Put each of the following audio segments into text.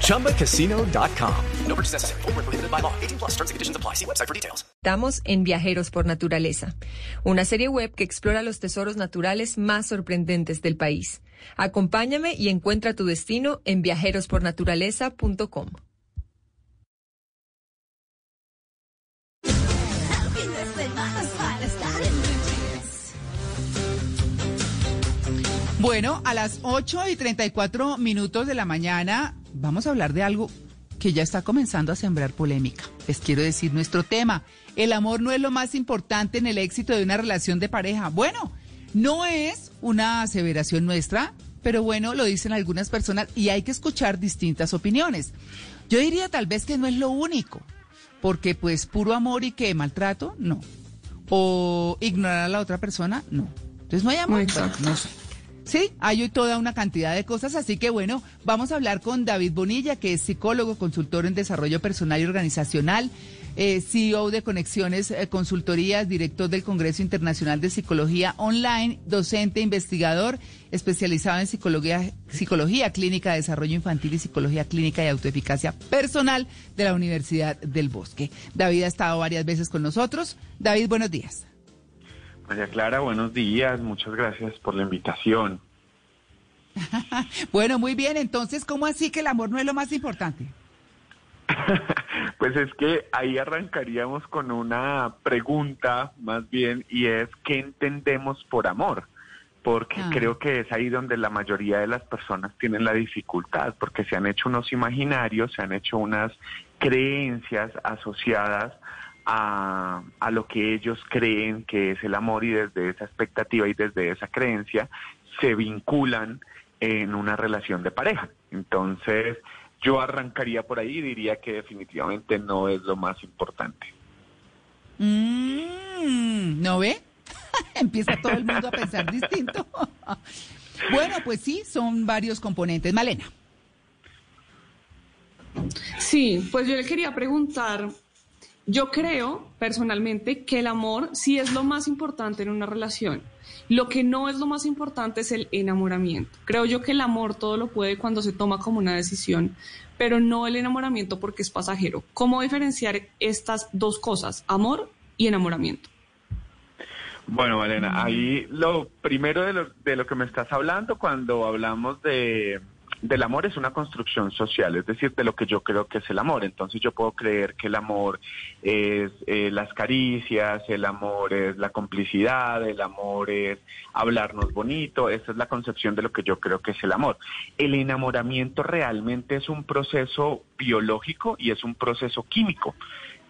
ChumbaCasino.com. No purchase necessary. Full prohibited by law. 18 plus terms and conditions apply. See website for details. Estamos en Viajeros por Naturaleza, una serie web que explora los tesoros naturales más sorprendentes del país. Acompáñame y encuentra tu destino en viajerospornaturaleza.com. Bueno, a las 8 y 34 minutos de la mañana vamos a hablar de algo que ya está comenzando a sembrar polémica. Les quiero decir nuestro tema. El amor no es lo más importante en el éxito de una relación de pareja. Bueno, no es una aseveración nuestra, pero bueno, lo dicen algunas personas y hay que escuchar distintas opiniones. Yo diría tal vez que no es lo único, porque pues puro amor y que maltrato, no. O ignorar a la otra persona, no. Entonces no hay amor. Exacto. No sé. Sí, hay toda una cantidad de cosas, así que bueno, vamos a hablar con David Bonilla, que es psicólogo, consultor en desarrollo personal y organizacional, eh, CEO de Conexiones eh, Consultorías, director del Congreso Internacional de Psicología Online, docente, investigador, especializado en psicología, psicología clínica, desarrollo infantil y psicología clínica y autoeficacia personal de la Universidad del Bosque. David ha estado varias veces con nosotros. David, buenos días. María Clara, buenos días. Muchas gracias por la invitación. bueno, muy bien. Entonces, ¿cómo así que el amor no es lo más importante? pues es que ahí arrancaríamos con una pregunta más bien y es ¿qué entendemos por amor? Porque Ah. creo que es ahí donde la mayoría de las personas tienen la dificultad, porque se han hecho unos imaginarios, se han hecho unas creencias asociadas a, a lo que ellos creen que es el amor y desde esa expectativa y desde esa creencia se vinculan en una relación de pareja. Entonces, yo arrancaría por ahí y diría que definitivamente no es lo más importante. Mm, ¿No ve? Empieza todo el mundo a pensar distinto. bueno, pues sí, son varios componentes. Malena. Sí, pues yo le quería preguntar, yo creo personalmente que el amor sí es lo más importante en una relación. Lo que no es lo más importante es el enamoramiento. Creo yo que el amor todo lo puede cuando se toma como una decisión, pero no el enamoramiento porque es pasajero. ¿Cómo diferenciar estas dos cosas, amor y enamoramiento? Bueno, Valena, ahí lo primero de lo, de lo que me estás hablando cuando hablamos de, del amor es una construcción social, es decir, de lo que yo creo que es el amor. Entonces yo puedo creer que el amor es eh, las caricias, el amor es la complicidad, el amor es hablarnos bonito, esa es la concepción de lo que yo creo que es el amor. El enamoramiento realmente es un proceso biológico y es un proceso químico.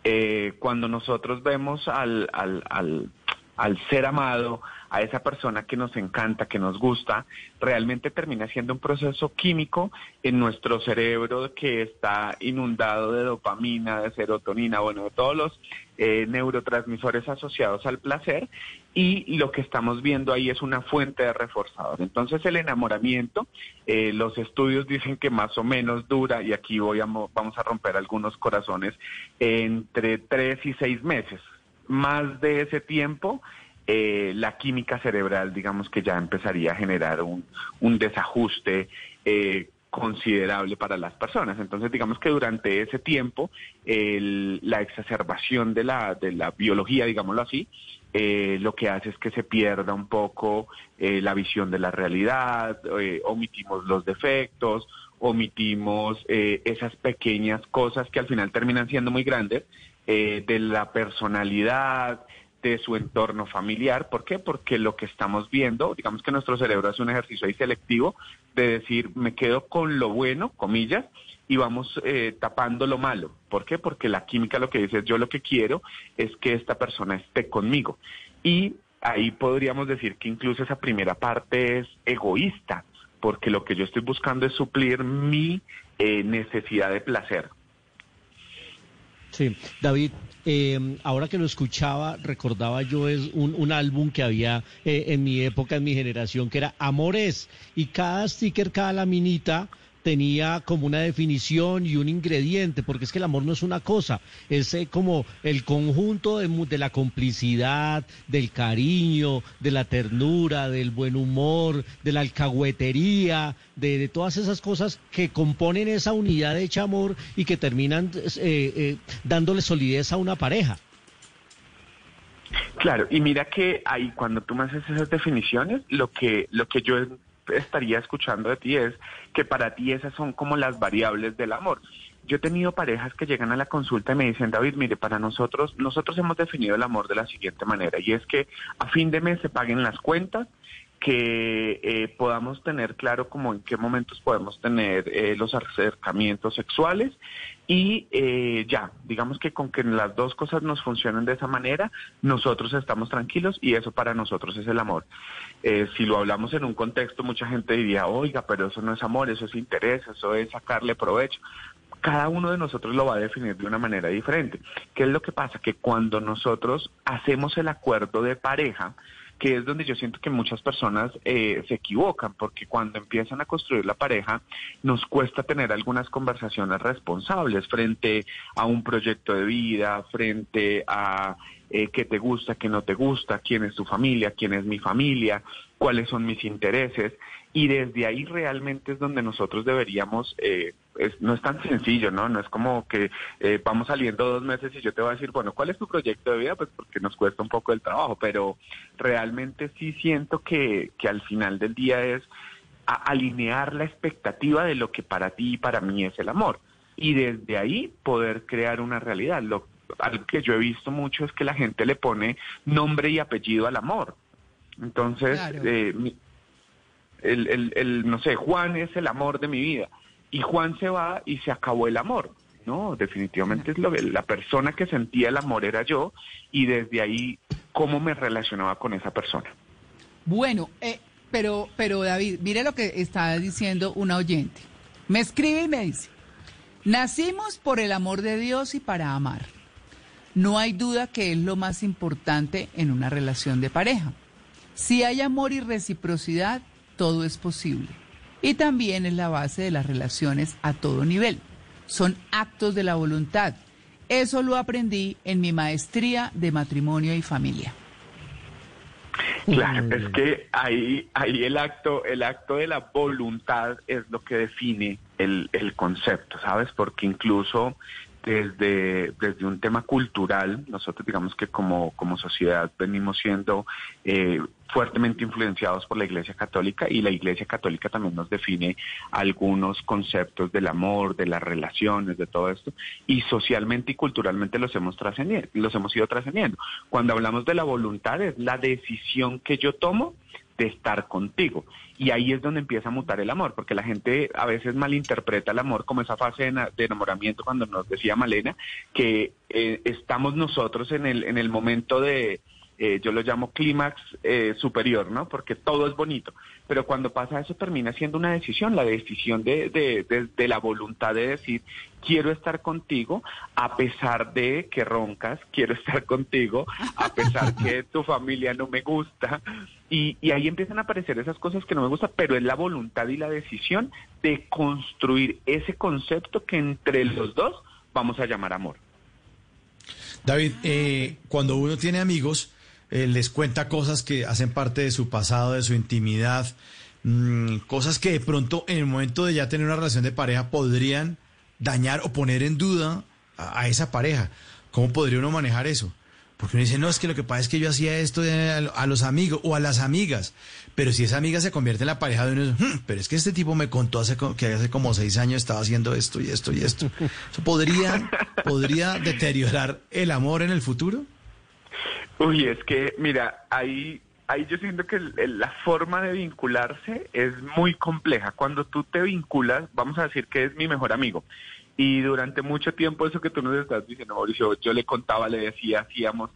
Eh, cuando nosotros vemos al, al, al al ser amado, a esa persona que nos encanta, que nos gusta, realmente termina siendo un proceso químico en nuestro cerebro que está inundado de dopamina, de serotonina, bueno, de todos los eh, neurotransmisores asociados al placer y lo que estamos viendo ahí es una fuente de reforzador. Entonces el enamoramiento, eh, los estudios dicen que más o menos dura, y aquí voy a, vamos a romper algunos corazones, entre tres y seis meses más de ese tiempo, eh, la química cerebral, digamos que ya empezaría a generar un, un desajuste eh, considerable para las personas. Entonces, digamos que durante ese tiempo, el, la exacerbación de la, de la biología, digámoslo así, eh, lo que hace es que se pierda un poco eh, la visión de la realidad, eh, omitimos los defectos, omitimos esas pequeñas cosas que al final terminan siendo muy grandes eh, de la personalidad, de su entorno familiar. ¿Por qué? Porque lo que estamos viendo, digamos que nuestro cerebro hace un ejercicio ahí selectivo de decir, me quedo con lo bueno, comillas, y vamos eh, tapando lo malo. ¿Por qué? Porque la química lo que dice es, yo lo que quiero es que esta persona esté conmigo. Y ahí podríamos decir que incluso esa primera parte es egoísta, porque lo que yo estoy buscando es suplir mi eh, necesidad de placer. Sí, David, eh, ahora que lo escuchaba, recordaba yo es un, un álbum que había eh, en mi época, en mi generación, que era Amores, y cada sticker, cada laminita tenía como una definición y un ingrediente, porque es que el amor no es una cosa, es eh, como el conjunto de, de la complicidad, del cariño, de la ternura, del buen humor, de la alcahuetería, de, de todas esas cosas que componen esa unidad hecha amor y que terminan eh, eh, dándole solidez a una pareja. Claro, y mira que ahí cuando tú me haces esas definiciones, lo que, lo que yo estaría escuchando de ti es que para ti esas son como las variables del amor. Yo he tenido parejas que llegan a la consulta y me dicen, David, mire, para nosotros, nosotros hemos definido el amor de la siguiente manera, y es que a fin de mes se paguen las cuentas, que eh, podamos tener claro como en qué momentos podemos tener eh, los acercamientos sexuales y eh, ya, digamos que con que las dos cosas nos funcionen de esa manera, nosotros estamos tranquilos y eso para nosotros es el amor. Eh, si lo hablamos en un contexto, mucha gente diría, oiga, pero eso no es amor, eso es interés, eso es sacarle provecho cada uno de nosotros lo va a definir de una manera diferente. ¿Qué es lo que pasa? Que cuando nosotros hacemos el acuerdo de pareja, que es donde yo siento que muchas personas eh, se equivocan, porque cuando empiezan a construir la pareja, nos cuesta tener algunas conversaciones responsables frente a un proyecto de vida, frente a eh, qué te gusta, qué no te gusta, quién es tu familia, quién es mi familia, cuáles son mis intereses. Y desde ahí realmente es donde nosotros deberíamos, eh, es- no es tan sencillo, ¿no? No es como que eh, vamos saliendo dos meses y yo te voy a decir, bueno, ¿cuál es tu proyecto de vida? Pues porque nos cuesta un poco el trabajo, pero realmente sí siento que, que al final del día es a- alinear la expectativa de lo que para ti y para mí es el amor. Y desde ahí poder crear una realidad. Lo, algo que yo he visto mucho es que la gente le pone nombre y apellido al amor. Entonces, Claro. eh, el, el, no sé, Juan es el amor de mi vida. Y Juan se va y se acabó el amor. No, definitivamente es lo que la persona que sentía el amor era yo y desde ahí cómo me relacionaba con esa persona. Bueno, eh, pero, pero David, mire lo que está diciendo una oyente. Me escribe y me dice, nacimos por el amor de Dios y para amar. No hay duda que es lo más importante en una relación de pareja. Si hay amor y reciprocidad, todo es posible. Y también es la base de las relaciones a todo nivel. Son actos de la voluntad. Eso lo aprendí en mi maestría de matrimonio y familia. Claro, Mm. es que ahí, ahí el acto, el acto de la voluntad es lo que define el, el concepto, ¿sabes? Porque incluso desde, desde un tema cultural, nosotros digamos que como, como sociedad venimos siendo eh, fuertemente influenciados por la Iglesia Católica y la Iglesia Católica también nos define algunos conceptos del amor, de las relaciones, de todo esto, y socialmente y culturalmente los hemos los hemos ido trascendiendo. Cuando hablamos de la voluntad es la decisión que yo tomo de estar contigo. Y ahí es donde empieza a mutar el amor, porque la gente a veces malinterpreta el amor como esa fase de enamoramiento cuando nos decía Malena, que eh, estamos nosotros en el, en el momento de, eh, yo lo llamo clímax eh, superior, ¿no? Porque todo es bonito. Pero cuando pasa eso termina siendo una decisión, la decisión de, de, de- de la voluntad de decir, quiero estar contigo a pesar de que roncas, quiero estar contigo a pesar que tu familia no me gusta. Y, y ahí empiezan a aparecer esas cosas que no me gustan, pero es la voluntad y la decisión de construir ese concepto que entre los dos vamos a llamar amor. David, eh, cuando uno tiene amigos, eh, les cuenta cosas que hacen parte de su pasado, de su intimidad, mm, cosas que de pronto en el momento de ya tener una relación de pareja podrían dañar o poner en duda a, esa pareja. ¿Cómo podría uno manejar eso? Porque uno dice, no, es que lo que pasa es que yo hacía esto a, los amigos o a las amigas. Pero si esa amiga se convierte en la pareja de uno, "Hmm, pero es que este tipo me contó hace, que hace como seis años estaba haciendo esto y esto y esto. ¿Eso podría, podría deteriorar el amor en el futuro? Uy, es que, mira, ahí, ahí yo siento que el- el- la forma de vincularse es muy compleja. Cuando tú te vinculas, vamos a decir que es mi mejor amigo. Y durante mucho tiempo eso que tú nos estás diciendo, Mauricio, yo le contaba, le decía, hacíamos.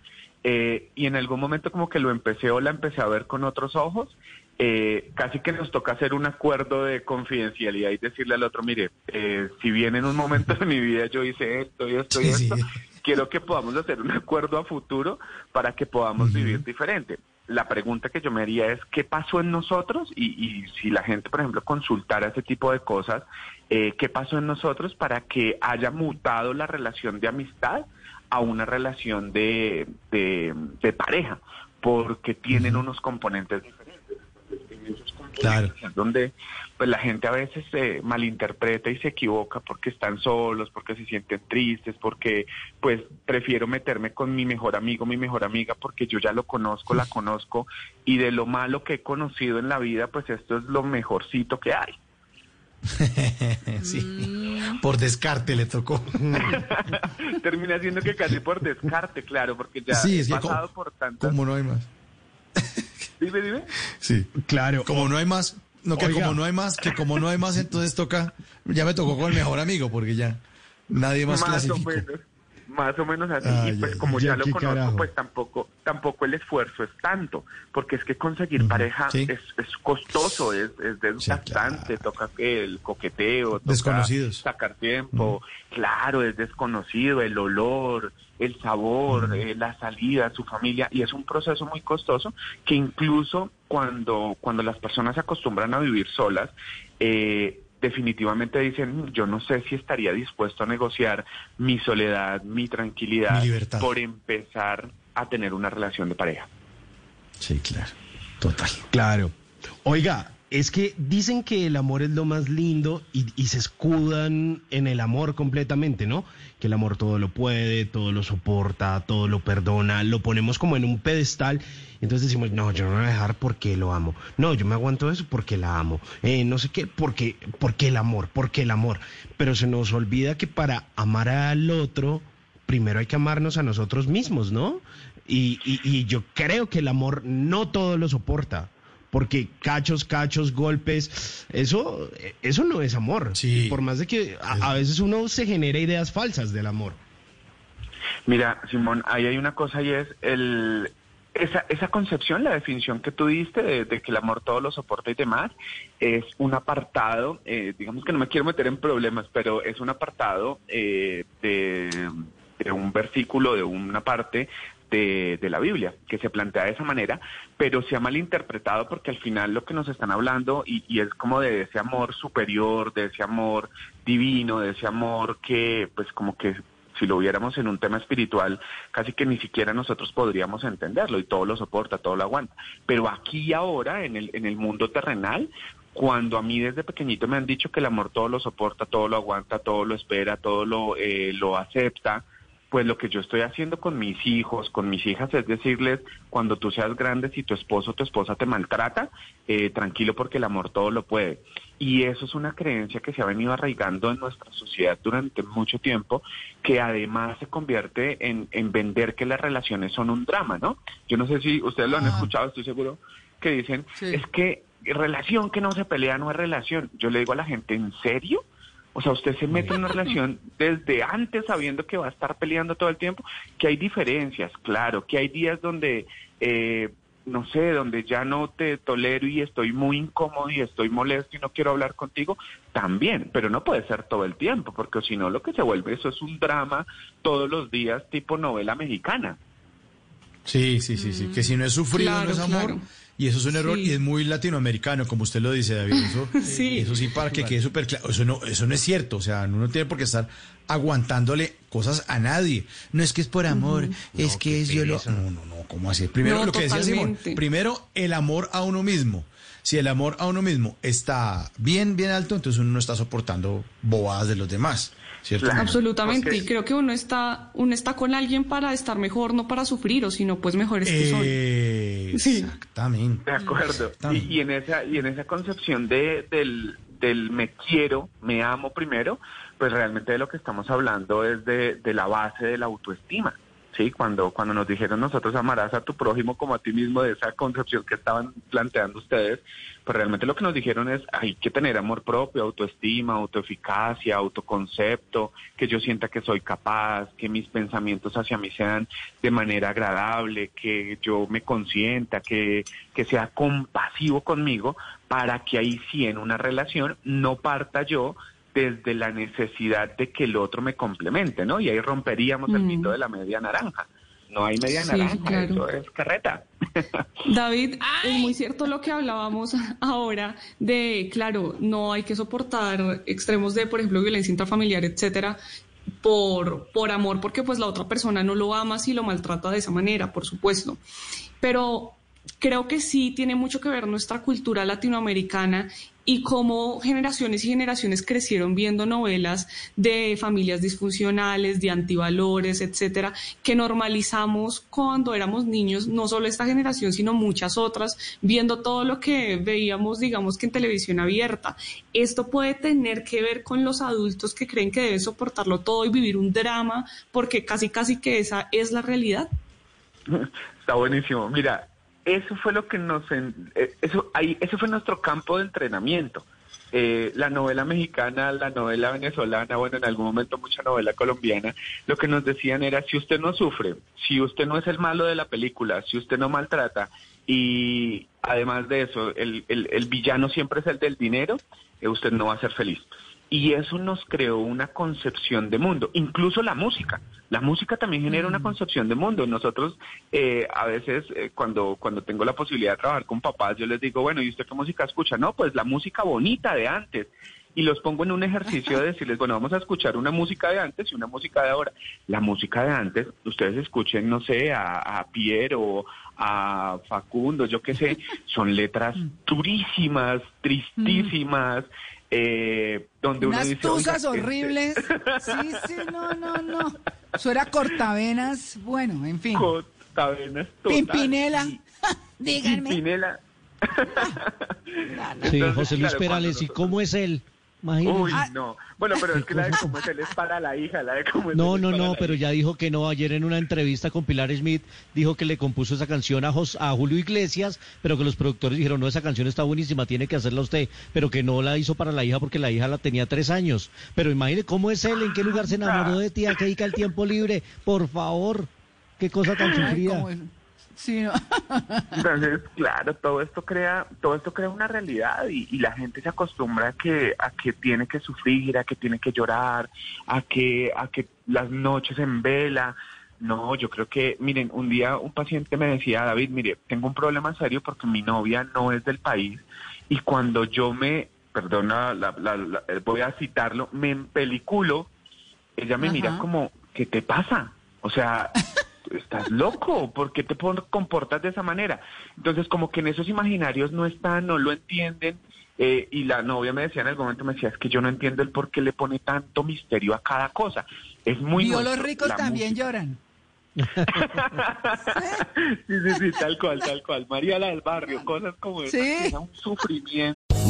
eh, y en algún momento como que lo empecé o la empecé a ver con otros ojos. eh, casi que nos toca hacer un acuerdo de confidencialidad y decirle al otro, mire, eh, si bien en un momento de mi vida yo hice esto y esto y Sí, esto, sí. Quiero que podamos hacer un acuerdo a futuro para que podamos vivir diferente. La pregunta que yo me haría es, ¿qué pasó en nosotros? Y, y si la gente, por ejemplo, consultara ese tipo de cosas, eh, ¿qué pasó en nosotros para que haya mutado la relación de amistad a una relación de, de, de pareja? Porque tienen unos componentes diferentes. Claro. Donde pues la gente a veces se malinterpreta y se equivoca porque están solos, porque se sienten tristes, porque pues prefiero meterme con mi mejor amigo, mi mejor amiga, porque yo ya lo conozco, la conozco, y de lo malo que he conocido en la vida, pues esto es lo mejorcito que hay. sí, por descarte le tocó. Termina siendo que casi por descarte, claro, porque ya Sí, he pasado como- por tantas... Como no hay más. Dime, dime. Sí. Claro. Como no hay más, no que Oiga. como no hay más, que como no hay más, entonces toca, ya me tocó con el mejor amigo, porque ya nadie más, más o clasificó. Más o menos así y pues como ya ya lo conozco carajo. pues tampoco tampoco el esfuerzo es tanto porque es que conseguir pareja sí. es, es costoso es, es desgastante claro. toca el coqueteo toca Desconocidos. sacar tiempo claro es desconocido el olor el sabor eh, la salida su familia y es un proceso muy costoso que incluso cuando cuando las personas se acostumbran a vivir solas eh, definitivamente dicen, yo no sé si estaría dispuesto a negociar mi soledad, mi tranquilidad, Mi libertad. por empezar a tener una relación de pareja. Sí, claro. Total. Claro. Oiga, es que dicen que el amor es lo más lindo y, se escudan en el amor completamente, ¿no? Que el amor todo lo puede, todo lo soporta, todo lo perdona, lo ponemos como en un pedestal. Entonces decimos, no, yo no voy a dejar porque lo amo. No, yo me aguanto eso porque la amo. Eh, no sé qué, porque, porque el amor, porque el amor. Pero se nos olvida que para amar al otro, primero hay que amarnos a nosotros mismos, ¿no? Y, y- y yo creo que el amor no todo lo soporta. Porque cachos, cachos, golpes, eso, eso no es amor. Sí. Por más de que a, a veces uno se genera ideas falsas del amor. Mira, Simón, ahí hay una cosa y es el esa, esa concepción, la definición que tú diste de, de que el amor todo lo soporta y demás, es un apartado, eh, digamos que no me quiero meter en problemas, pero es un apartado eh, de, de un versículo, de una parte de, de la Biblia, que se plantea de esa manera, pero se ha malinterpretado porque al final lo que nos están hablando y, y es como de ese amor superior, de ese amor divino, de ese amor que pues como que si lo viéramos en un tema espiritual, casi que ni siquiera nosotros podríamos entenderlo y todo lo soporta, todo lo aguanta. Pero aquí y ahora, en el, en el mundo terrenal, cuando a mí desde pequeñito me han dicho que el amor todo lo soporta, todo lo aguanta, todo lo espera, todo lo, eh, lo acepta, pues lo que yo estoy haciendo con mis hijos, con mis hijas, es decirles, cuando tú seas grande, si tu esposo o tu esposa te maltrata, eh, tranquilo porque el amor todo lo puede. Y eso es una creencia que se ha venido arraigando en nuestra sociedad durante mucho tiempo, que además se convierte en, en vender que las relaciones son un drama, ¿no? Yo no sé si ustedes lo han escuchado, estoy seguro, que dicen, Sí. es que relación que no se pelea no es relación. Yo le digo a la gente, ¿en serio? O sea, usted se mete en una relación desde antes sabiendo que va a estar peleando todo el tiempo, que hay diferencias, claro, que hay días donde, eh, no sé, donde ya no te tolero y estoy muy incómodo y estoy molesto y no quiero hablar contigo, también, pero no puede ser todo el tiempo, porque si no lo que se vuelve eso es un drama todos los días tipo novela mexicana. Sí, sí, sí, sí. Que si no es sufrido, Claro, no es amor. claro. Y eso es un error Sí. y es muy latinoamericano, como usted lo dice, David. Eso Sí. eso sí para que quede súper claro. Eso no, eso no es cierto. O sea, uno no tiene por qué estar aguantándole cosas a nadie. No es que es por amor, es que es yo lo... No, no, no, ¿cómo así? Primero No, lo que decía Simón. Primero, el amor a uno mismo. Si el amor a uno mismo está bien, bien alto, entonces uno no está soportando bobadas de los demás. ¿Cierto? Claro. Absolutamente. Y creo que uno está, uno está con alguien para estar mejor, no para sufrir, o sino pues mejores que son. Eh, Sí. Exactamente. De acuerdo. Y, y en esa y en esa concepción de del, del me quiero, me amo primero, pues realmente de lo que estamos hablando es de, de la base de la autoestima. Sí, cuando cuando nos dijeron nosotros amarás a tu prójimo como a ti mismo de esa concepción que estaban planteando ustedes, pues realmente lo que nos dijeron es hay que tener amor propio, autoestima, autoeficacia, autoconcepto, que yo sienta que soy capaz, que mis pensamientos hacia mí sean de manera agradable, que yo me consienta, que, que sea compasivo conmigo, para que ahí sí en una relación no parta yo desde la necesidad de que el otro me complemente, ¿no? Y ahí romperíamos el Mm. mito de la media naranja. No hay media Sí, naranja, claro. eso es carreta. David, es muy cierto lo que hablábamos ahora de, claro, no hay que soportar extremos de, por ejemplo, violencia intrafamiliar, etcétera, por, por amor, porque pues la otra persona no lo ama si lo maltrata de esa manera, por supuesto. Pero creo que sí tiene mucho que ver nuestra cultura latinoamericana y cómo generaciones y generaciones crecieron viendo novelas de familias disfuncionales, de antivalores, etcétera, que normalizamos cuando éramos niños, no solo esta generación, sino muchas otras, viendo todo lo que veíamos, digamos que en televisión abierta. Esto puede tener que ver con los adultos que creen que deben soportarlo todo y vivir un drama, porque casi casi que esa es la realidad. Está buenísimo. Mira, eso fue lo que nos... eh, eso, ahí, ese fue nuestro campo de entrenamiento. Eh, la novela mexicana, la novela venezolana, bueno, en algún momento mucha novela colombiana, lo que nos decían era, si usted no sufre, si usted no es el malo de la película, si usted no maltrata, y además de eso, el, el- el villano siempre es el del dinero, eh, usted no va a ser feliz. Y eso nos creó una concepción de mundo, incluso la música. La música también genera una concepción de mundo. Nosotros eh, a veces eh, cuando, cuando tengo la posibilidad de trabajar con papás, yo les digo, bueno, ¿y usted qué música escucha? No, pues la música bonita de antes. Y los pongo en un ejercicio de decirles, bueno, vamos a escuchar una música de antes y una música de ahora. La música de antes, ustedes escuchen, no sé, a, a Piero, a Facundo, yo qué sé, son letras durísimas, tristísimas, eh, donde uno Unas dice... "Oiga, tusas este- horribles. Sí, sí, no, no, no. Eso era cortavenas, bueno, en fin. Cortavenas total. Pimpinela. Y- Díganme. Pimpinela. Sí, Entonces, José Luis claro, Perales, ¿y cómo es él? Imagínese. Uy, no. Bueno, pero es que la de cómo es él es para la hija, la de cómo es No, él no, es para no, la pero hija. ya dijo que no. Ayer en una entrevista con Pilar Smith dijo que le compuso esa canción a, Jos- a Julio Iglesias, pero que los productores dijeron, no, esa canción está buenísima, tiene que hacerla usted, pero que no la hizo para la hija porque la hija la tenía tres años. Pero imagine cómo es él, en qué lugar se enamoró de ti, a qué dedica el tiempo libre, por favor. Qué cosa tan Ay, sufrida. Sí, no. Entonces, claro, todo esto crea, todo esto crea una realidad y, y la gente se acostumbra a que, a que tiene que sufrir, a que tiene que llorar, a que, a que las noches en vela. No, yo creo que, miren, un día un paciente me decía, David, mire, tengo un problema serio porque mi novia no es del país y cuando yo me, perdona, la- la- la- eh, voy a citarlo, me empeliculo, ella me mira como, ¿qué te pasa? O sea, estás loco, ¿por qué te comportas de esa manera? Entonces, como que en esos imaginarios no están, no lo entienden. eh, y la novia me decía en algún momento, me decía, es que yo no entiendo el por qué le pone tanto misterio a cada cosa. Es muy Vio los ricos también música. lloran. sí, sí, sí, tal cual, tal cual. María la del barrio, cosas como. Sí. Era un sufrimiento.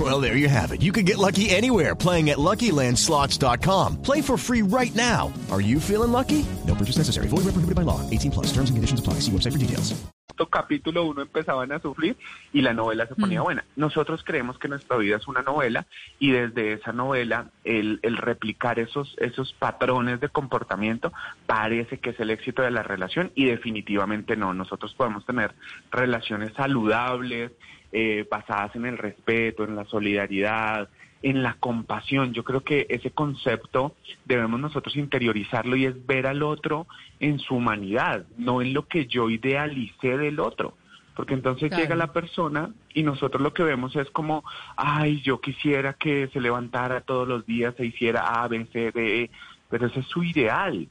Well, there you have it. You can get lucky anywhere playing at LuckyLandSlots.com. Play for free right now. Are you feeling lucky? No purchase necessary. Void where prohibited by law. 18 plus. Terms and conditions apply. See website for details. capítulo uno empezaban a sufrir y la novela se ponía buena. Nosotros creemos que nuestra vida es una novela y desde esa novela el, el replicar esos, esos patrones de comportamiento parece que es el éxito de la relación y definitivamente no. Nosotros podemos tener relaciones saludables, eh, basadas en el respeto, en la solidaridad, en la compasión. Yo creo que ese concepto debemos nosotros interiorizarlo y es ver al otro en su humanidad, no en lo que yo idealicé del otro. Porque entonces Claro. llega la persona y nosotros lo que vemos es como, ay, yo quisiera que se levantara todos los días, se hiciera A, B, C, D, E, pero ese es su ideal.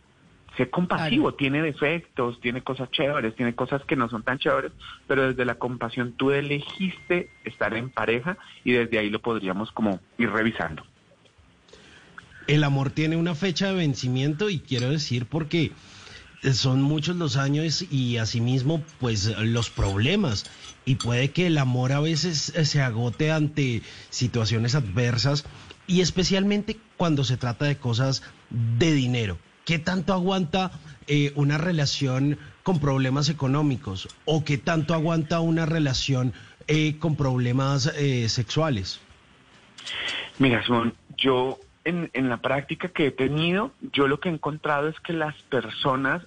Sé compasivo, Claro. tiene defectos, tiene cosas chéveres, tiene cosas que no son tan chéveres, pero desde la compasión tú elegiste estar en pareja y desde ahí lo podríamos como ir revisando. El amor tiene una fecha de vencimiento y quiero decir porque son muchos los años y asimismo pues los problemas y puede que el amor a veces se agote ante situaciones adversas y especialmente cuando se trata de cosas de dinero. ¿Qué tanto aguanta eh, una relación con problemas económicos o qué tanto aguanta una relación eh, con problemas eh, sexuales? Mira, Simón, yo en, la práctica que he tenido, yo lo que he encontrado es que las personas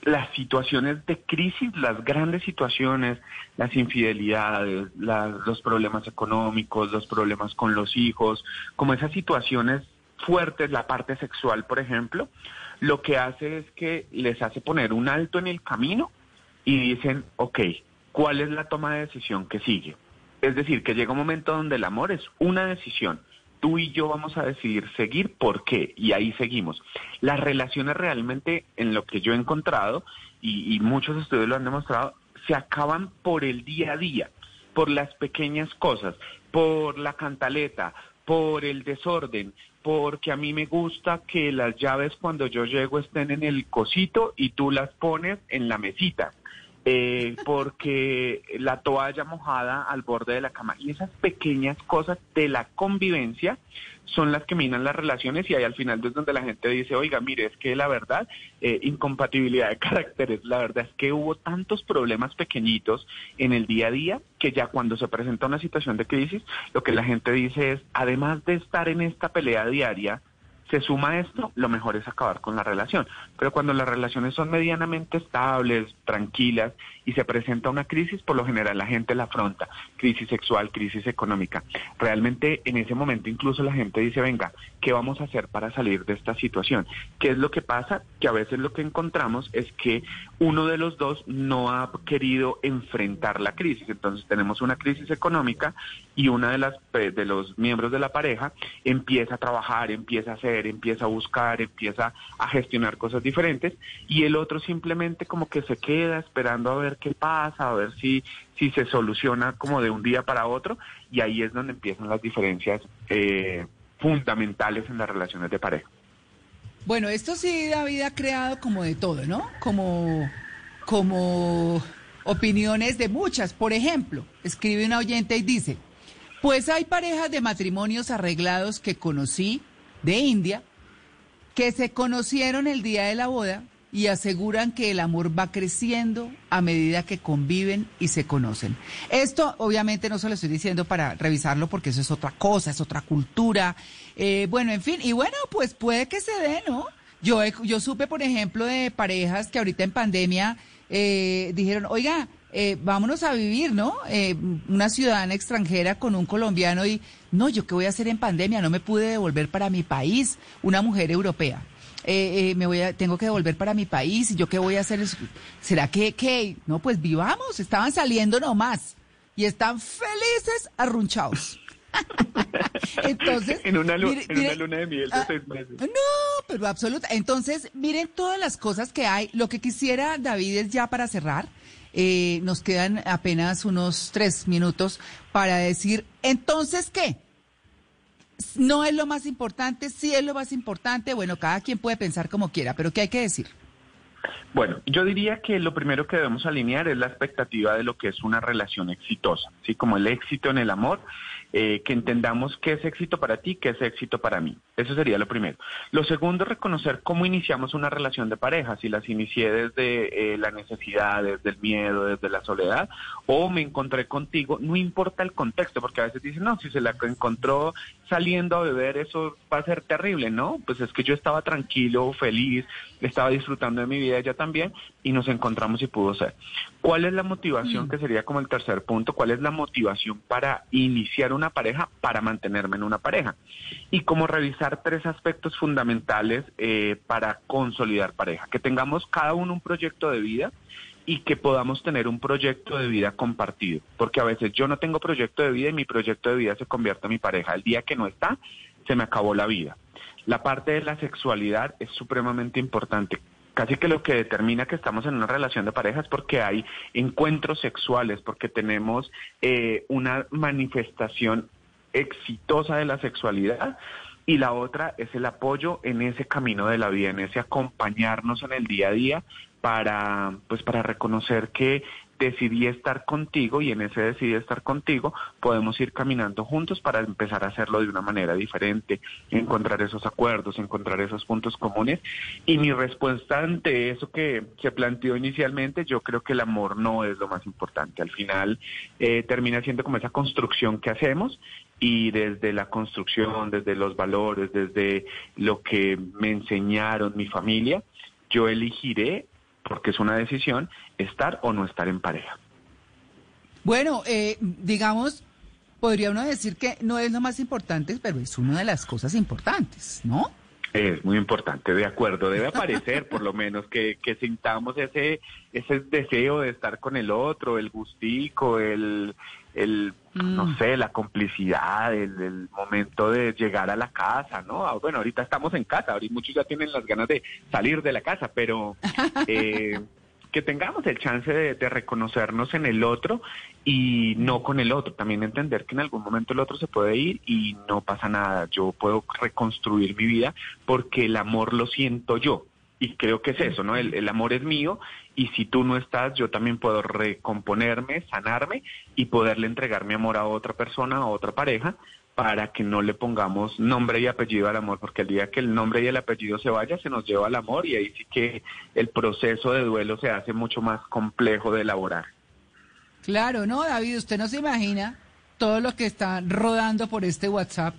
las situaciones de crisis, las grandes situaciones, las infidelidades, las- los problemas económicos, los problemas con los hijos, como esas situaciones fuertes, la parte sexual, por ejemplo, lo que hace es que les hace poner un alto en el camino y dicen, ok, ¿cuál es la toma de decisión que sigue? Es decir, que llega un momento donde el amor es una decisión. Tú y yo vamos a decidir seguir por qué y ahí seguimos. Las relaciones realmente, en lo que yo he encontrado, y, y muchos estudios lo han demostrado, se acaban por el día a día, por las pequeñas cosas, por la cantaleta, por el desorden, porque a mí me gusta que las llaves cuando yo llego estén en el cosito y tú las pones en la mesita. Eh, porque la toalla mojada al borde de la cama y esas pequeñas cosas de la convivencia son las que minan las relaciones y ahí al final es donde la gente dice, oiga, mire, es que la verdad, eh, incompatibilidad de caracteres, la verdad es que hubo tantos problemas pequeñitos en el día a día que ya cuando se presenta una situación de crisis, lo que la gente dice es, además de estar en esta pelea diaria, se suma esto, lo mejor es acabar con la relación. Pero cuando las relaciones son medianamente estables, tranquilas y se presenta una crisis, por lo general la gente la afronta. Crisis sexual, crisis económica. Realmente en ese momento incluso la gente dice, venga, ¿qué vamos a hacer para salir de esta situación? ¿Qué es lo que pasa? Que a veces lo que encontramos es que uno de los dos no ha querido enfrentar la crisis. Entonces tenemos una crisis económica y una de las de los miembros de la pareja empieza a trabajar, empieza a hacer, empieza a buscar, empieza a gestionar cosas diferentes y el otro simplemente como que se queda esperando a ver qué pasa, a ver si si se soluciona como de un día para otro y ahí es donde empiezan las diferencias eh, fundamentales en las relaciones de pareja. Bueno, esto sí, David ha creado como de todo, ¿no? Como, como opiniones de muchas. Por ejemplo, escribe una oyente y dice, pues hay parejas de matrimonios arreglados que conocí de India que se conocieron el día de la boda y aseguran que el amor va creciendo a medida que conviven y se conocen. Esto obviamente no se lo estoy diciendo para revisarlo porque eso es otra cosa, es otra cultura. Eh, bueno, en fin, y bueno, pues puede que se dé, ¿no? Yo, yo supe, por ejemplo, de parejas que ahorita en pandemia eh, dijeron, oiga, eh, vámonos a vivir, ¿no? Eh, una ciudadana extranjera con un colombiano y, no, yo qué voy a hacer en pandemia, no me pude devolver para mi país, una mujer europea. Eh, eh, me voy a, tengo que devolver para mi país y yo qué voy a hacer. ¿Será que, que, no, pues vivamos, estaban saliendo nomás y están felices arrunchados. Entonces, en una, mire- en una luna de miel de ah, seis meses. no, pero absoluta. Entonces, miren todas las cosas que hay. Lo que quisiera, David, es ya para cerrar. Eh, nos quedan apenas unos tres minutos para decir, entonces, ¿qué? No es lo más importante, sí es lo más importante. Bueno, cada quien puede pensar como quiera, pero ¿qué hay que decir? Bueno, yo diría que lo primero que debemos alinear es la expectativa de lo que es una relación exitosa, así como el éxito en el amor, eh, que entendamos qué es éxito para ti, qué es éxito para mí. Eso sería lo primero. Lo segundo, reconocer cómo iniciamos una relación de pareja, si las inicié desde eh, la necesidad, desde el miedo, desde la soledad, o me encontré contigo, no importa el contexto, porque a veces dicen, no, si se la encontró saliendo a beber, eso va a ser terrible, ¿no? Pues es que yo estaba tranquilo, feliz, estaba disfrutando de mi vida ella también, y nos encontramos y pudo ser. ¿Cuál es la motivación, que sería como el tercer punto, cuál es la motivación para iniciar una pareja, para mantenerme en una pareja? Y cómo revisar tres aspectos fundamentales eh, para consolidar pareja, que tengamos cada uno un proyecto de vida, y que podamos tener un proyecto de vida compartido. Porque a veces yo no tengo proyecto de vida y mi proyecto de vida se convierte en mi pareja. El día que no está, se me acabó la vida. La parte de la sexualidad es supremamente importante. Casi que lo que determina que estamos en una relación de pareja es porque hay encuentros sexuales, porque tenemos eh, una manifestación exitosa de la sexualidad y la otra es el apoyo en ese camino de la vida, en ese acompañarnos en el día a día para pues para reconocer que decidí estar contigo y en ese decidí estar contigo podemos ir caminando juntos para empezar a hacerlo de una manera diferente, encontrar esos acuerdos, encontrar esos puntos comunes. Y mi respuesta ante eso que se planteó inicialmente, yo creo que el amor no es lo más importante. Al final eh, termina siendo como esa construcción que hacemos y desde la construcción, desde los valores, desde lo que me enseñaron mi familia, yo elegiré, porque es una decisión, estar o no estar en pareja. Bueno, eh, digamos, podría uno decir que no es lo más importante, pero es una de las cosas importantes, ¿no? Es muy importante, de acuerdo. Debe aparecer, por lo menos, que, que sintamos ese, ese deseo de estar con el otro, el gustico, el, el no Mm. sé, la complicidad, el, el momento de llegar a la casa, ¿no? Ah, Bueno, ahorita estamos en casa, ahorita muchos ya tienen las ganas de salir de la casa, pero eh, que tengamos el chance de, reconocernos en el otro y no con el otro. También entender que en algún momento el otro se puede ir y no pasa nada. Yo puedo reconstruir mi vida porque el amor lo siento yo. Y creo que es eso, ¿no? El, el amor es mío y si tú no estás, yo también puedo recomponerme, sanarme y poderle entregar mi amor a otra persona, a otra pareja, para que no le pongamos nombre y apellido al amor, porque el día que el nombre y el apellido se vaya, se nos lleva al amor y ahí sí que el proceso de duelo se hace mucho más complejo de elaborar. Claro, no, David, usted no se imagina todo lo que está rodando por este WhatsApp.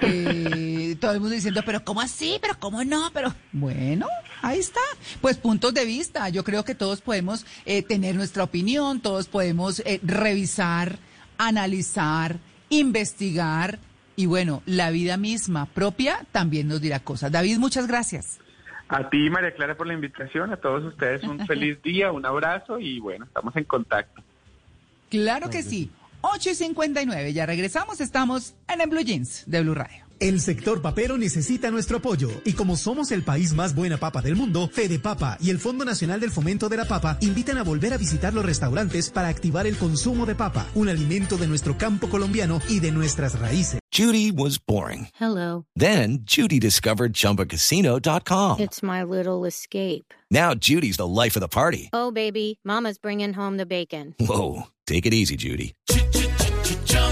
Eh, todo el mundo diciendo, pero ¿cómo así? ¿Pero cómo no? Pero bueno, ahí está. Pues puntos de vista. Yo creo que todos podemos eh, tener nuestra opinión, todos podemos eh, revisar, analizar, investigar y bueno, la vida misma propia también nos dirá cosas. David, muchas gracias. A ti, María Clara, por la invitación, a todos ustedes un feliz día, un abrazo y bueno, estamos en contacto. Claro que sí. 8 y 59, ya regresamos, estamos en el Blue Jeans de Blue Radio. El sector papero necesita nuestro apoyo y como somos el país más buena papa del mundo, Fede Papa y el Fondo Nacional del Fomento de la Papa invitan a volver a visitar los restaurantes para activar el consumo de papa, un alimento de nuestro campo colombiano y de nuestras raíces. Judy was boring. Hello. Then Judy discovered ChumbaCasino.com. It's my little escape. Now Judy's the life of the party. Oh, baby, Mama's bringing home the bacon. Whoa, take it easy, Judy.